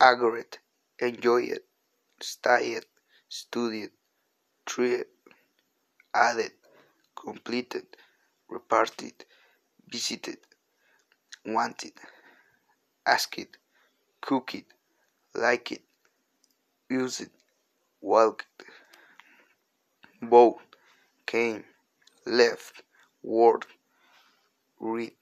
Agor it, enjoy it, study it, study it, treat it, add it, complete it, repart it, visit it, want it, ask it, cook visited, wanted, it, use it, walk it, bow, came, left, word, read,